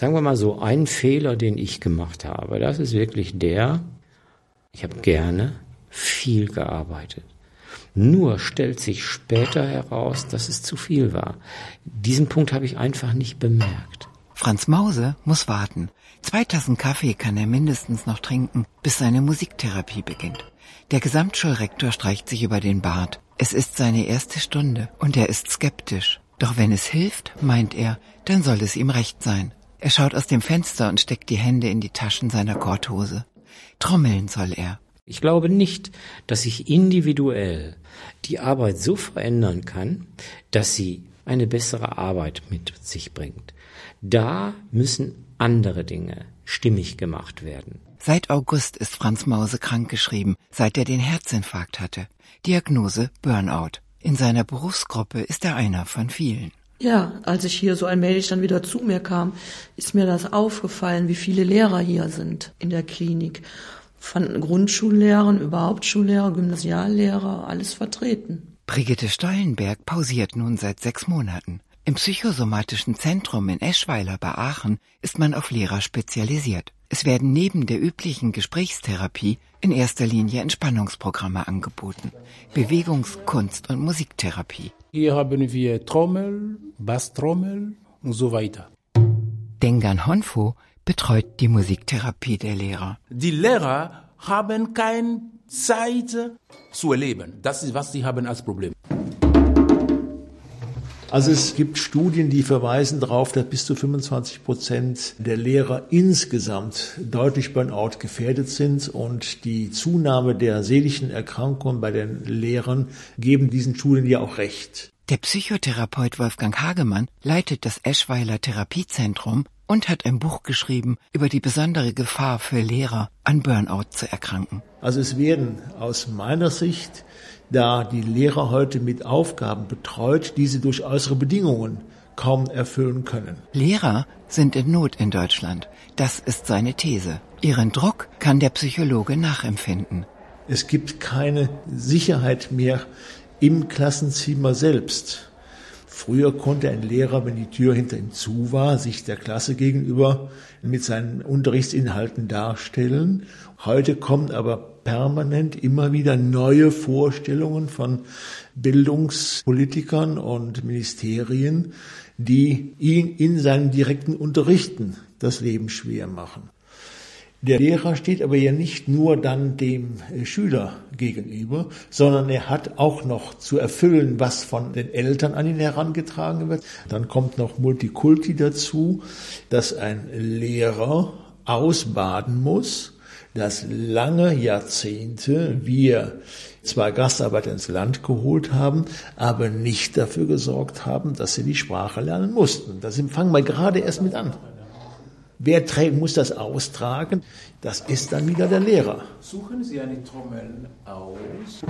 Sagen wir mal so, ein Fehler, den ich gemacht habe, das ist wirklich der, ich habe gerne viel gearbeitet. Nur stellt sich später heraus, dass es zu viel war. Diesen Punkt habe ich einfach nicht bemerkt. Franz Mause muss warten. Zwei Tassen Kaffee kann er mindestens noch trinken, bis seine Musiktherapie beginnt. Der Gesamtschulrektor streicht sich über den Bart. Es ist seine erste Stunde und er ist skeptisch. Doch wenn es hilft, meint er, dann soll es ihm recht sein. Er schaut aus dem Fenster und steckt die Hände in die Taschen seiner Korthose. Trommeln soll er. Ich glaube nicht, dass ich individuell die Arbeit so verändern kann, dass sie eine bessere Arbeit mit sich bringt. Da müssen andere Dinge stimmig gemacht werden. Seit August ist Franz Mause krankgeschrieben, seit er den Herzinfarkt hatte. Diagnose Burnout. In seiner Berufsgruppe ist er einer von vielen. Ja, als ich hier so allmählich dann wieder zu mir kam, ist mir das aufgefallen, wie viele Lehrer hier sind in der Klinik von Grundschullehrern über Hauptschullehrer, Gymnasiallehrer, alles vertreten. Brigitte Stollenberg pausiert nun seit sechs Monaten. Im psychosomatischen Zentrum in Eschweiler bei Aachen ist man auf Lehrer spezialisiert. Es werden neben der üblichen Gesprächstherapie in erster Linie Entspannungsprogramme angeboten. Bewegungs-, Kunst- und Musiktherapie. Hier haben wir Trommel, Basstrommel und so weiter. Dengan Honfo betreut die Musiktherapie der Lehrer. Die Lehrer haben keine Zeit zu erleben. Das ist, was sie haben als Problem. Also es gibt Studien, die verweisen darauf, dass bis zu 25 Prozent der Lehrer insgesamt deutlich Burnout gefährdet sind und die Zunahme der seelischen Erkrankungen bei den Lehrern geben diesen Studien ja auch recht. Der Psychotherapeut Wolfgang Hagemann leitet das Eschweiler Therapiezentrum und hat ein Buch geschrieben über die besondere Gefahr für Lehrer, an Burnout zu erkranken. Also es werden aus meiner Sicht, da die Lehrer heute mit Aufgaben betreut, diese durch äußere Bedingungen kaum erfüllen können. Lehrer sind in Not in Deutschland. Das ist seine These. Ihren Druck kann der Psychologe nachempfinden. Es gibt keine Sicherheit mehr im Klassenzimmer selbst. Früher konnte ein Lehrer, wenn die Tür hinter ihm zu war, sich der Klasse gegenüber mit seinen Unterrichtsinhalten darstellen. Heute kommen aber permanent immer wieder neue Vorstellungen von Bildungspolitikern und Ministerien, die ihn in seinen direkten Unterrichten das Leben schwer machen. Der Lehrer steht aber ja nicht nur dann dem äh, Schüler gegenüber, sondern er hat auch noch zu erfüllen, was von den Eltern an ihn herangetragen wird. Dann kommt noch Multikulti dazu, dass ein Lehrer ausbaden muss, dass lange Jahrzehnte wir zwar Gastarbeiter ins Land geholt haben, aber nicht dafür gesorgt haben, dass sie die Sprache lernen mussten. Das fangen wir gerade erst mit an. Wer trägt, muss das austragen? Das ist dann wieder der Lehrer. Suchen Sie eine Trommel aus.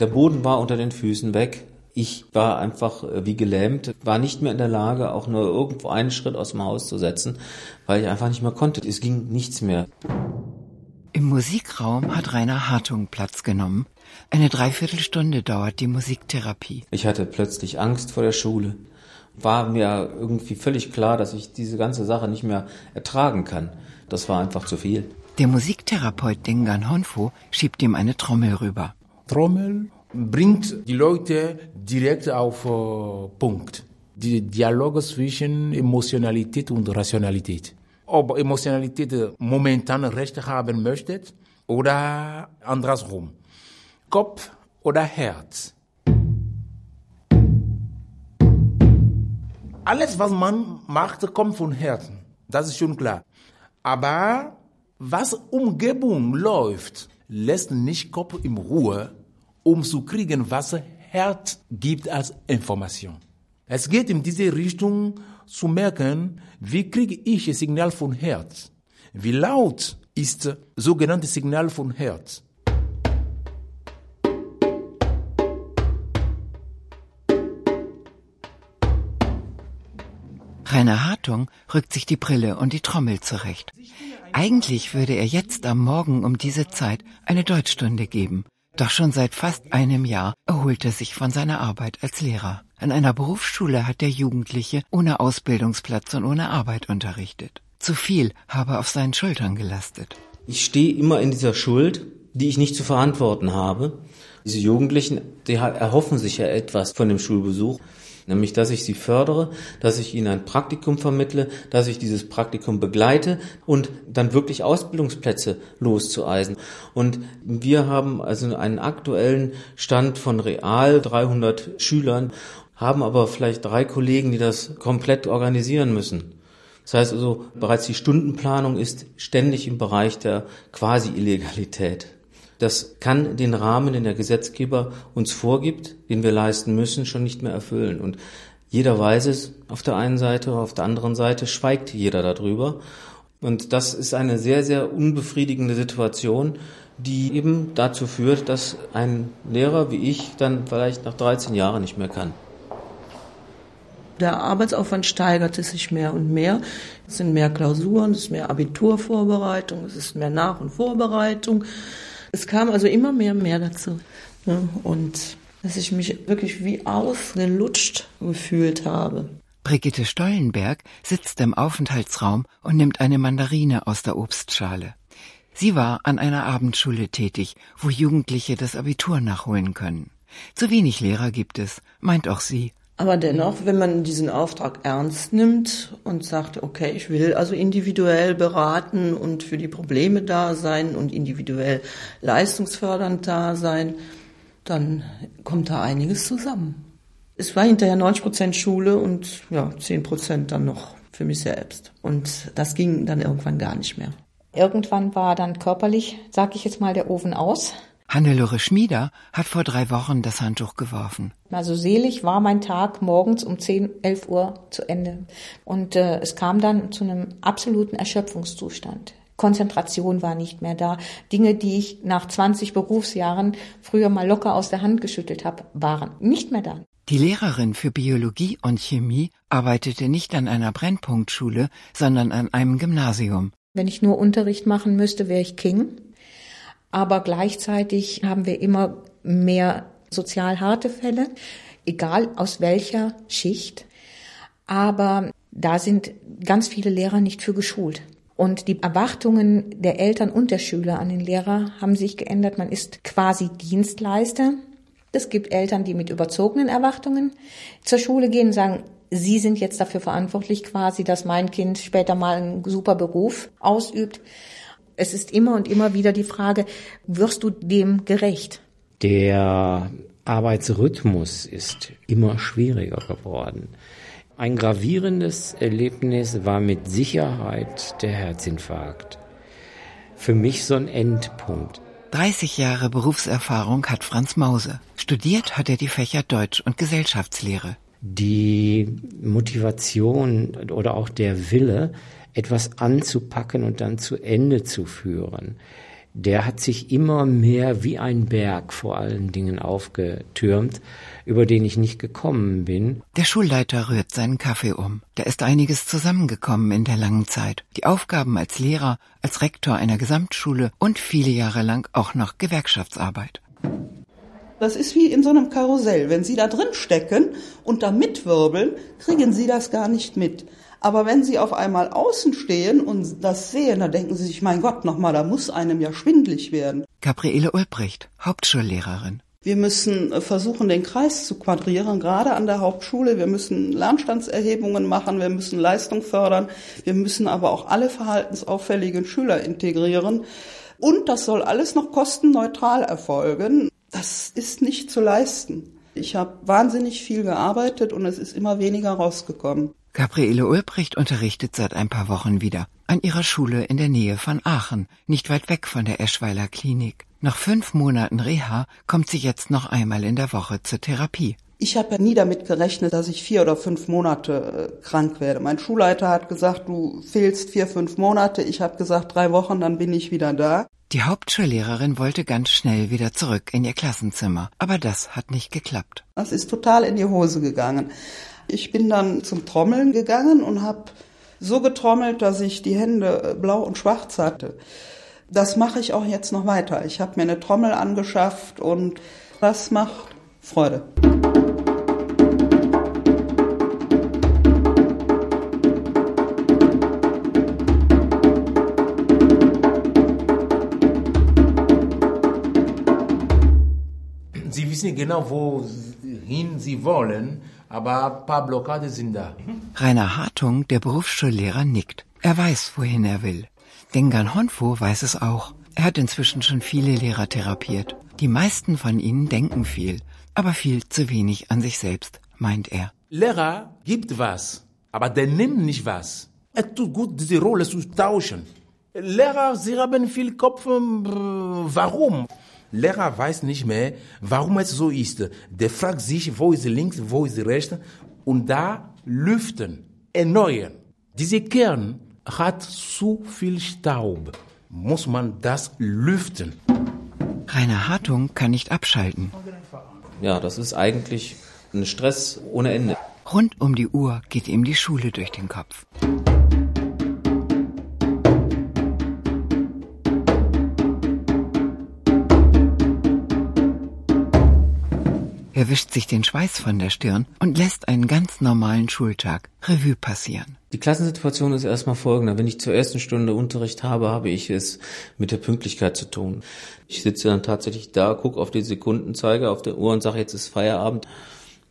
Der Boden war unter den Füßen weg. Ich war einfach äh, wie gelähmt, war nicht mehr in der Lage, auch nur irgendwo einen Schritt aus dem Haus zu setzen, weil ich einfach nicht mehr konnte. Es ging nichts mehr. Im Musikraum hat Rainer Hartung Platz genommen. Eine Dreiviertelstunde dauert die Musiktherapie. Ich hatte plötzlich Angst vor der Schule war mir irgendwie völlig klar, dass ich diese ganze Sache nicht mehr ertragen kann. Das war einfach zu viel. Der Musiktherapeut Dengan Honfo schiebt ihm eine Trommel rüber. Trommel bringt die Leute direkt auf äh, Punkt. Die Dialoge zwischen Emotionalität und Rationalität. Ob Emotionalität momentan Recht haben möchte oder andersrum. Kopf oder Herz. Alles, was man macht, kommt von Herzen. Das ist schon klar. Aber was Umgebung läuft, lässt nicht Kopf in Ruhe, um zu kriegen, was Herz gibt als Information. Es geht in diese Richtung zu merken, wie kriege ich ein Signal von Herz? Wie laut ist sogenanntes Signal von Herz? Rainer Hartung rückt sich die Brille und die Trommel zurecht. Eigentlich würde er jetzt am Morgen um diese Zeit eine Deutschstunde geben. Doch schon seit fast einem Jahr erholt er sich von seiner Arbeit als Lehrer. An einer Berufsschule hat der Jugendliche ohne Ausbildungsplatz und ohne Arbeit unterrichtet. Zu viel habe auf seinen Schultern gelastet. Ich stehe immer in dieser Schuld, die ich nicht zu verantworten habe. Diese Jugendlichen, die erhoffen sich ja etwas von dem Schulbesuch nämlich dass ich sie fördere, dass ich ihnen ein Praktikum vermittle, dass ich dieses Praktikum begleite und dann wirklich Ausbildungsplätze loszueisen. Und wir haben also einen aktuellen Stand von real 300 Schülern, haben aber vielleicht drei Kollegen, die das komplett organisieren müssen. Das heißt also, bereits die Stundenplanung ist ständig im Bereich der Quasi-Illegalität. Das kann den Rahmen, den der Gesetzgeber uns vorgibt, den wir leisten müssen, schon nicht mehr erfüllen. Und jeder weiß es auf der einen Seite, auf der anderen Seite schweigt jeder darüber. Und das ist eine sehr, sehr unbefriedigende Situation, die eben dazu führt, dass ein Lehrer wie ich dann vielleicht nach 13 Jahren nicht mehr kann. Der Arbeitsaufwand steigerte sich mehr und mehr. Es sind mehr Klausuren, es ist mehr Abiturvorbereitung, es ist mehr Nach- und Vorbereitung. Es kam also immer mehr und mehr dazu. Ne? Und dass ich mich wirklich wie ausgelutscht gefühlt habe. Brigitte Stollenberg sitzt im Aufenthaltsraum und nimmt eine Mandarine aus der Obstschale. Sie war an einer Abendschule tätig, wo Jugendliche das Abitur nachholen können. Zu wenig Lehrer gibt es, meint auch sie. Aber dennoch, wenn man diesen Auftrag ernst nimmt und sagt, okay, ich will also individuell beraten und für die Probleme da sein und individuell leistungsfördernd da sein, dann kommt da einiges zusammen. Es war hinterher 90 Prozent Schule und ja, 10 Prozent dann noch für mich selbst. Und das ging dann irgendwann gar nicht mehr. Irgendwann war dann körperlich, sag ich jetzt mal, der Ofen aus. Hannelore Schmieder hat vor drei Wochen das Handtuch geworfen. Also selig war mein Tag morgens um 10, 11 Uhr zu Ende. Und äh, es kam dann zu einem absoluten Erschöpfungszustand. Konzentration war nicht mehr da. Dinge, die ich nach 20 Berufsjahren früher mal locker aus der Hand geschüttelt habe, waren nicht mehr da. Die Lehrerin für Biologie und Chemie arbeitete nicht an einer Brennpunktschule, sondern an einem Gymnasium. Wenn ich nur Unterricht machen müsste, wäre ich King aber gleichzeitig haben wir immer mehr sozial harte Fälle, egal aus welcher Schicht. Aber da sind ganz viele Lehrer nicht für geschult. Und die Erwartungen der Eltern und der Schüler an den Lehrer haben sich geändert. Man ist quasi Dienstleister. Es gibt Eltern, die mit überzogenen Erwartungen zur Schule gehen und sagen, Sie sind jetzt dafür verantwortlich quasi, dass mein Kind später mal einen super Beruf ausübt. Es ist immer und immer wieder die Frage, wirst du dem gerecht? Der Arbeitsrhythmus ist immer schwieriger geworden. Ein gravierendes Erlebnis war mit Sicherheit der Herzinfarkt. Für mich so ein Endpunkt. 30 Jahre Berufserfahrung hat Franz Mause. Studiert hat er die Fächer Deutsch und Gesellschaftslehre. Die Motivation oder auch der Wille, etwas anzupacken und dann zu Ende zu führen, der hat sich immer mehr wie ein Berg vor allen Dingen aufgetürmt, über den ich nicht gekommen bin. Der Schulleiter rührt seinen Kaffee um. Da ist einiges zusammengekommen in der langen Zeit. Die Aufgaben als Lehrer, als Rektor einer Gesamtschule und viele Jahre lang auch noch Gewerkschaftsarbeit. Das ist wie in so einem Karussell. Wenn Sie da drin stecken und da mitwirbeln, kriegen Sie das gar nicht mit. Aber wenn sie auf einmal außen stehen und das sehen, dann denken sie sich, mein Gott, nochmal, da muss einem ja schwindlig werden. Gabriele Ulbricht, Hauptschullehrerin. Wir müssen äh, versuchen, den Kreis zu quadrieren, gerade an der Hauptschule. Wir müssen Lernstandserhebungen machen, wir müssen Leistung fördern, wir müssen aber auch alle verhaltensauffälligen Schüler integrieren. Und das soll alles noch kostenneutral erfolgen. Das ist nicht zu leisten. Ich habe wahnsinnig viel gearbeitet und es ist immer weniger rausgekommen. Gabriele Ulbricht unterrichtet seit ein paar Wochen wieder an ihrer Schule in der Nähe von Aachen, nicht weit weg von der Eschweiler Klinik. Nach fünf Monaten Reha kommt sie jetzt noch einmal in der Woche zur Therapie. Ich habe ja nie damit gerechnet, dass ich vier oder fünf Monate äh, krank werde. Mein Schulleiter hat gesagt, du fehlst vier, fünf Monate. Ich habe gesagt, drei Wochen, dann bin ich wieder da. Die Hauptschullehrerin wollte ganz schnell wieder zurück in ihr Klassenzimmer, aber das hat nicht geklappt. Das ist total in die Hose gegangen. Ich bin dann zum Trommeln gegangen und habe so getrommelt, dass ich die Hände äh, blau und schwarz hatte. Das mache ich auch jetzt noch weiter. Ich habe mir eine Trommel angeschafft und das macht Freude. Sie wissen genau, wohin Sie wollen aber ein paar Blockaden sind da. Rainer Hartung, der Berufsschullehrer, nickt. Er weiß, wohin er will. Dengan Honfo weiß es auch. Er hat inzwischen schon viele Lehrer therapiert. Die meisten von ihnen denken viel, aber viel zu wenig an sich selbst, meint er. Lehrer gibt was, aber der nimmt nicht was. Es tut gut, diese Rolle zu tauschen. Lehrer, sie haben viel Kopf, äh, warum? Lehrer weiß nicht mehr, warum es so ist. Der fragt sich, wo ist links, wo ist rechts, und da lüften, erneuern. Dieser Kern hat zu viel Staub. Muss man das lüften. Rainer Hartung kann nicht abschalten. Ja, das ist eigentlich ein Stress ohne Ende. Rund um die Uhr geht ihm die Schule durch den Kopf. Er wischt sich den Schweiß von der Stirn und lässt einen ganz normalen Schultag Revue passieren. Die Klassensituation ist erstmal folgende. Wenn ich zur ersten Stunde Unterricht habe, habe ich es mit der Pünktlichkeit zu tun. Ich sitze dann tatsächlich da, gucke auf die Sekundenzeiger auf der Uhr und sage, jetzt ist Feierabend.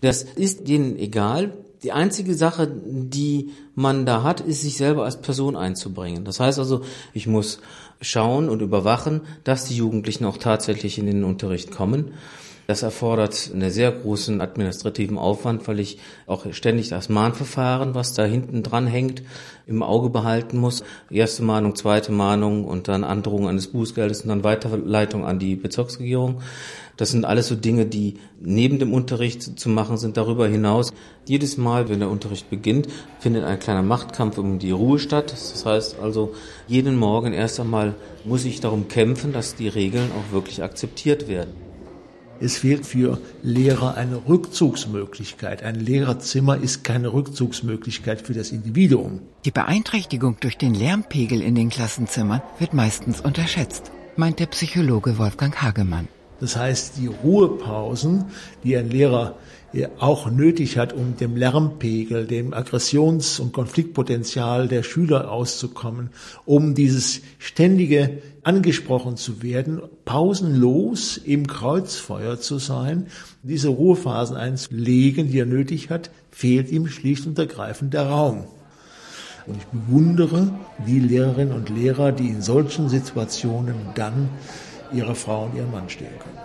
Das ist denen egal. Die einzige Sache, die man da hat, ist sich selber als Person einzubringen. Das heißt also, ich muss schauen und überwachen, dass die Jugendlichen auch tatsächlich in den Unterricht kommen. Das erfordert einen sehr großen administrativen Aufwand, weil ich auch ständig das Mahnverfahren, was da hinten dran hängt, im Auge behalten muss. Erste Mahnung, zweite Mahnung und dann Androhung eines Bußgeldes und dann Weiterleitung an die Bezirksregierung. Das sind alles so Dinge, die neben dem Unterricht zu machen sind. Darüber hinaus, jedes Mal, wenn der Unterricht beginnt, findet ein kleiner Machtkampf um die Ruhe statt. Das heißt also, jeden Morgen erst einmal muss ich darum kämpfen, dass die Regeln auch wirklich akzeptiert werden. Es fehlt für Lehrer eine Rückzugsmöglichkeit. Ein Lehrerzimmer ist keine Rückzugsmöglichkeit für das Individuum. Die Beeinträchtigung durch den Lärmpegel in den Klassenzimmern wird meistens unterschätzt, meint der Psychologe Wolfgang Hagemann. Das heißt, die Ruhepausen, die ein Lehrer auch nötig hat, um dem Lärmpegel, dem Aggressions- und Konfliktpotenzial der Schüler auszukommen, um dieses ständige angesprochen zu werden, pausenlos im Kreuzfeuer zu sein, diese Ruhephasen einzulegen, die er nötig hat, fehlt ihm schlicht und ergreifend der Raum. Und ich bewundere die Lehrerinnen und Lehrer, die in solchen Situationen dann ihrer Frau und ihrem Mann stehen können.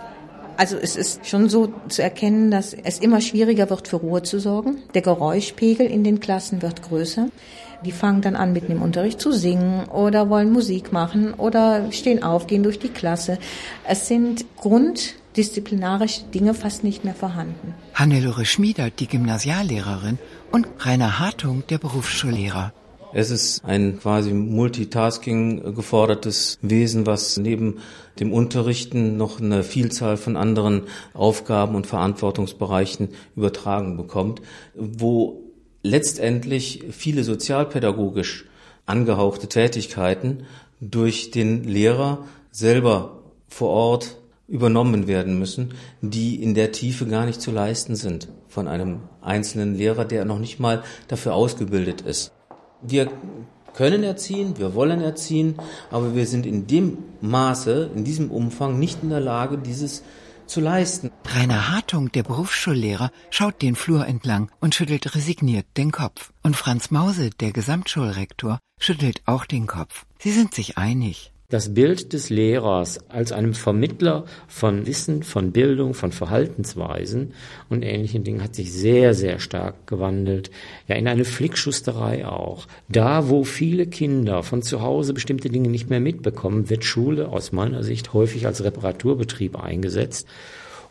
Also es ist schon so zu erkennen, dass es immer schwieriger wird, für Ruhe zu sorgen. Der Geräuschpegel in den Klassen wird größer. Die fangen dann an, mitten im Unterricht zu singen oder wollen Musik machen oder stehen auf, gehen durch die Klasse. Es sind grunddisziplinarische Dinge fast nicht mehr vorhanden. Hannelore Schmieder, die Gymnasiallehrerin, und Rainer Hartung, der Berufsschullehrer. Es ist ein quasi Multitasking gefordertes Wesen, was neben dem Unterrichten noch eine Vielzahl von anderen Aufgaben und Verantwortungsbereichen übertragen bekommt, wo letztendlich viele sozialpädagogisch angehauchte Tätigkeiten durch den Lehrer selber vor Ort übernommen werden müssen, die in der Tiefe gar nicht zu leisten sind von einem einzelnen Lehrer, der noch nicht mal dafür ausgebildet ist. Wir können erziehen, wir wollen erziehen, aber wir sind in dem Maße, in diesem Umfang nicht in der Lage, dieses zu leisten. Rainer Hartung, der Berufsschullehrer, schaut den Flur entlang und schüttelt resigniert den Kopf. Und Franz Mause, der Gesamtschulrektor, schüttelt auch den Kopf. Sie sind sich einig. Das Bild des Lehrers als einem Vermittler von Wissen, von Bildung, von Verhaltensweisen und ähnlichen Dingen hat sich sehr, sehr stark gewandelt. Ja, in eine Flickschusterei auch. Da, wo viele Kinder von zu Hause bestimmte Dinge nicht mehr mitbekommen, wird Schule aus meiner Sicht häufig als Reparaturbetrieb eingesetzt.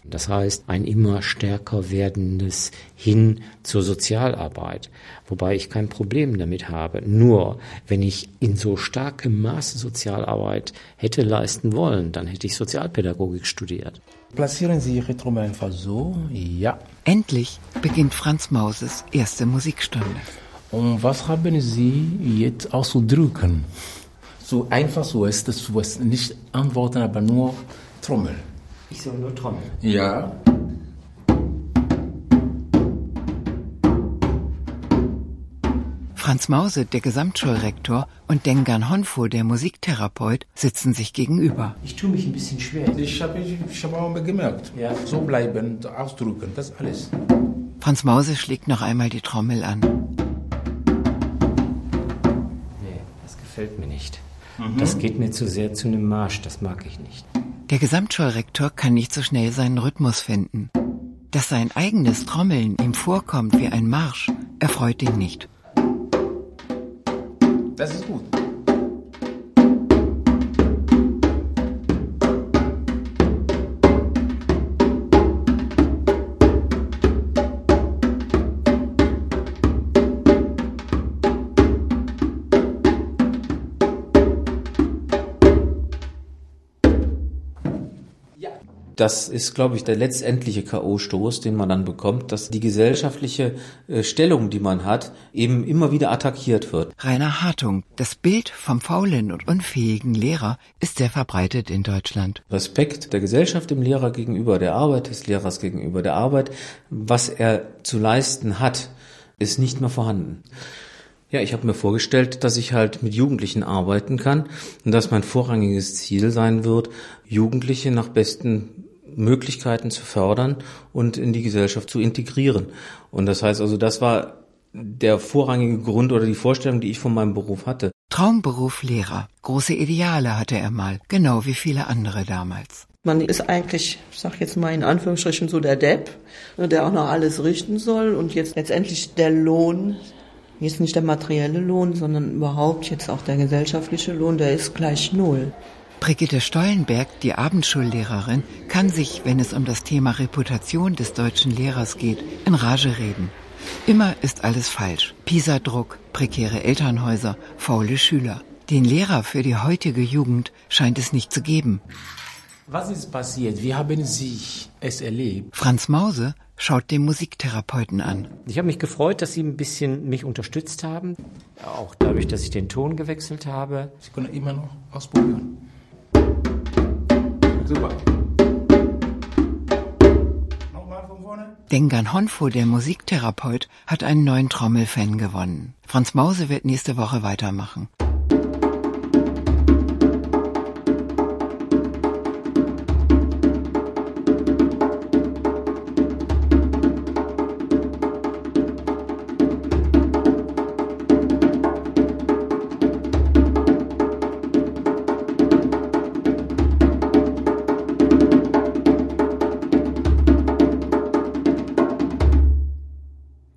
Das heißt, ein immer stärker werdendes Hin zur Sozialarbeit, wobei ich kein Problem damit habe. Nur, wenn ich in so starkem Maße Sozialarbeit hätte leisten wollen, dann hätte ich Sozialpädagogik studiert. Platzieren Sie Ihre Trommel einfach so. Ja. Endlich beginnt Franz Mauses erste Musikstunde. Und was haben Sie jetzt auszudrücken? So einfach so ist es, nicht antworten, aber nur Trommel. Ich soll nur trommeln. Ja. Franz Mause, der Gesamtschulrektor, und Dengan Honfo, der Musiktherapeut, sitzen sich gegenüber. Ich tue mich ein bisschen schwer. Ich habe ich hab auch gemerkt. Ja. So bleiben, ausdrücken, das alles. Franz Mause schlägt noch einmal die Trommel an. Nee, das gefällt mir nicht. Das geht mir zu sehr zu einem Marsch, das mag ich nicht. Der Gesamtschulrektor kann nicht so schnell seinen Rhythmus finden. Dass sein eigenes Trommeln ihm vorkommt wie ein Marsch, erfreut ihn nicht. Das ist gut. Das ist, glaube ich, der letztendliche K.O.-Stoß, den man dann bekommt, dass die gesellschaftliche äh, Stellung, die man hat, eben immer wieder attackiert wird. Rainer Hartung, das Bild vom faulen und unfähigen Lehrer ist sehr verbreitet in Deutschland. Respekt der Gesellschaft dem Lehrer gegenüber, der Arbeit des Lehrers gegenüber, der Arbeit, was er zu leisten hat, ist nicht mehr vorhanden. Ja, ich habe mir vorgestellt, dass ich halt mit Jugendlichen arbeiten kann und dass mein vorrangiges Ziel sein wird, Jugendliche nach besten Möglichkeiten zu fördern und in die Gesellschaft zu integrieren. Und das heißt also, das war der vorrangige Grund oder die Vorstellung, die ich von meinem Beruf hatte. Traumberuf Lehrer. Große Ideale hatte er mal, genau wie viele andere damals. Man ist eigentlich, ich sag jetzt mal in Anführungsstrichen so der Depp, der auch noch alles richten soll und jetzt letztendlich der Lohn, jetzt nicht der materielle Lohn, sondern überhaupt jetzt auch der gesellschaftliche Lohn, der ist gleich null. Brigitte Stollenberg, die Abendschullehrerin, kann sich, wenn es um das Thema Reputation des deutschen Lehrers geht, in Rage reden. Immer ist alles falsch. Pisa-Druck, prekäre Elternhäuser, faule Schüler. Den Lehrer für die heutige Jugend scheint es nicht zu geben. Was ist passiert? Wie haben Sie es erlebt? Franz Mause schaut den Musiktherapeuten an. Ich habe mich gefreut, dass Sie ein bisschen mich unterstützt haben. Auch dadurch, dass ich den Ton gewechselt habe. Sie können immer noch ausprobieren. Super. Nochmal von vorne. Dengan Honfo, der Musiktherapeut, hat einen neuen Trommelfan gewonnen. Franz Mause wird nächste Woche weitermachen.